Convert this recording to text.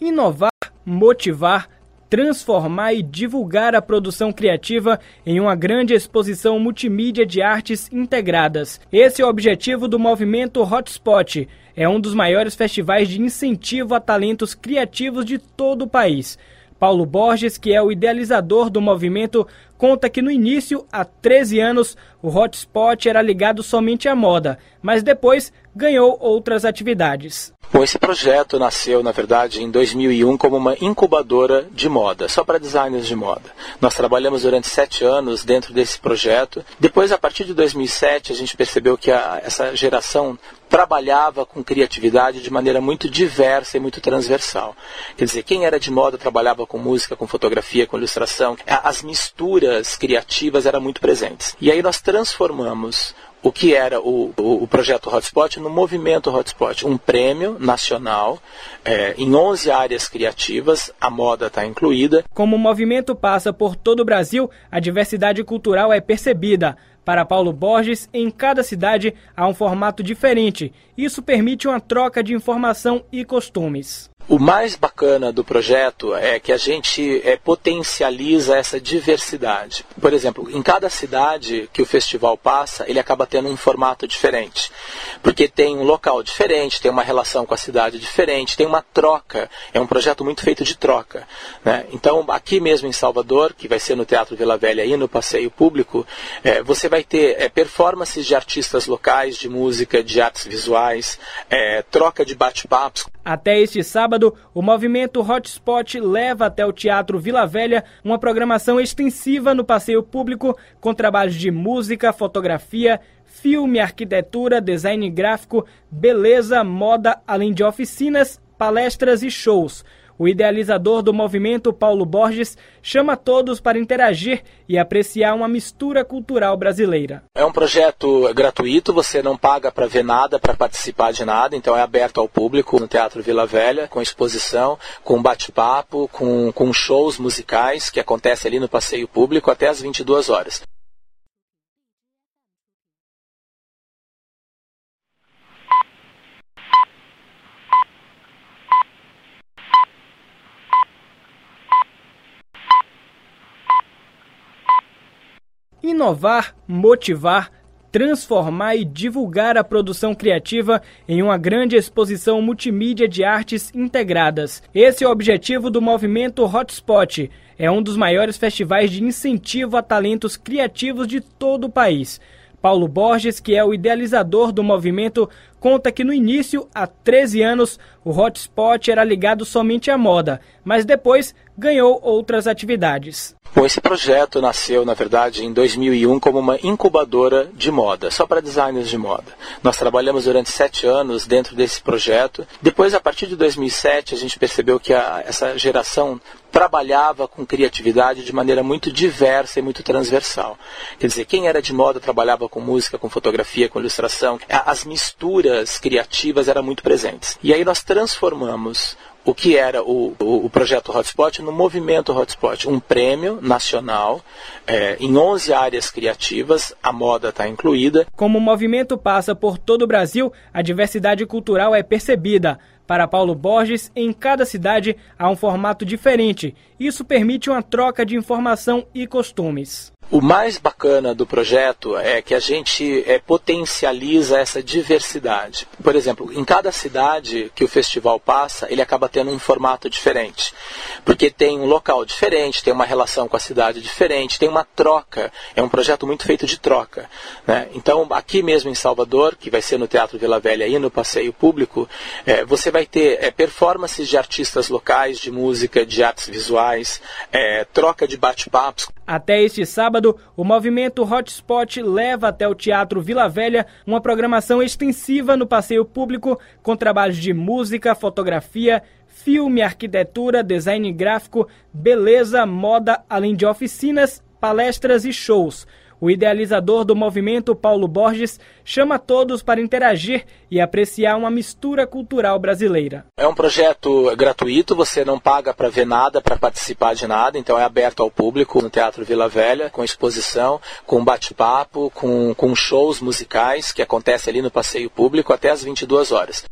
inovar, motivar, transformar e divulgar a produção criativa em uma grande exposição multimídia de artes integradas. Esse é o objetivo do movimento Hotspot. É um dos maiores festivais de incentivo a talentos criativos de todo o país. Paulo Borges, que é o idealizador do movimento, conta que no início, há 13 anos, o hotspot era ligado somente à moda, mas depois ganhou outras atividades. Bom, esse projeto nasceu, na verdade, em 2001 como uma incubadora de moda, só para designers de moda. Nós trabalhamos durante sete anos dentro desse projeto. Depois, a partir de 2007, a gente percebeu que a, essa geração trabalhava com criatividade de maneira muito diversa e muito transversal. Quer dizer, quem era de moda trabalhava com música, com fotografia, com ilustração. As misturas criativas eram muito presentes. E aí nós transformamos o que era o, o, projeto Hotspot no movimento Hotspot, um prêmio nacional é, em 11 áreas criativas, a moda está incluída. Como o movimento passa por todo o Brasil, a diversidade cultural é percebida. Para Paulo Borges, em cada cidade há um formato diferente. Isso permite uma troca de informação e costumes. O mais bacana do projeto é que a gente é, potencializa essa diversidade. Por exemplo, em cada cidade que o festival passa, ele acaba tendo um formato diferente. Porque tem um local diferente, tem uma relação com a cidade diferente, tem uma troca. É um projeto muito feito de troca. Né? Então, aqui mesmo em Salvador, que vai ser no Teatro Vila Velha e no Passeio Público, é, você vai ter é, performances de artistas locais, de música, de artes visuais, é, troca de bate-papos. Até este sábado, o movimento Hotspot leva até o Teatro Vila Velha uma programação extensiva no passeio público com trabalhos de música, fotografia, filme, arquitetura, design gráfico, beleza, moda, além de oficinas, palestras e shows. O idealizador do movimento, Paulo Borges, chama todos para interagir e apreciar uma mistura cultural brasileira. É um projeto gratuito, você não paga para ver nada, para participar de nada, então é aberto ao público no Teatro Vila Velha, com exposição, com bate-papo, com, com shows musicais que acontece ali no passeio público até às 22 horas. Inovar, motivar, transformar e divulgar a produção criativa em uma grande exposição multimídia de artes integradas. Esse é o objetivo do movimento Hotspot. É um dos maiores festivais de incentivo a talentos criativos de todo o país. Paulo Borges, que é o idealizador do movimento, conta que no início, há 13 anos, o hotspot era ligado somente à moda, mas depois ganhou outras atividades. Bom, esse projeto nasceu, na verdade, em 2001 como uma incubadora de moda, só para designers de moda. Nós trabalhamos durante sete anos dentro desse projeto. Depois, a partir de 2007, a gente percebeu que a, essa geração trabalhava com criatividade de maneira muito diversa e muito transversal. Quer dizer, quem era de moda trabalhava com música, com fotografia, com ilustração. As misturas criativas eram muito presentes. E aí nós transformamos o que era o, o, projeto Hotspot no movimento Hotspot, um prêmio nacional é, em 11 áreas criativas, a moda está incluída. Como o movimento passa por todo o Brasil, a diversidade cultural é percebida. Para Paulo Borges, em cada cidade há um formato diferente. Isso permite uma troca de informação e costumes. O mais bacana do projeto é que a gente é, potencializa essa diversidade. Por exemplo, em cada cidade que o festival passa, ele acaba tendo um formato diferente. Porque tem um local diferente, tem uma relação com a cidade diferente, tem uma troca. É um projeto muito feito de troca. Né? Então, aqui mesmo em Salvador, que vai ser no Teatro Vila Velha e no Passeio Público, é, você vai ter é, performances de artistas locais, de música, de artes visuais, é, troca de bate-papos. Até este sábado, o movimento Hotspot leva até o Teatro Vila Velha uma programação extensiva no passeio público com trabalhos de música, fotografia, filme, arquitetura, design gráfico, beleza, moda, além de oficinas, palestras e shows. O idealizador do movimento, Paulo Borges, chama todos para interagir e apreciar uma mistura cultural brasileira. É um projeto gratuito, você não paga para ver nada, para participar de nada, então é aberto ao público no Teatro Vila Velha, com exposição, com bate-papo, com, com shows musicais que acontece ali no passeio público até às 22 horas.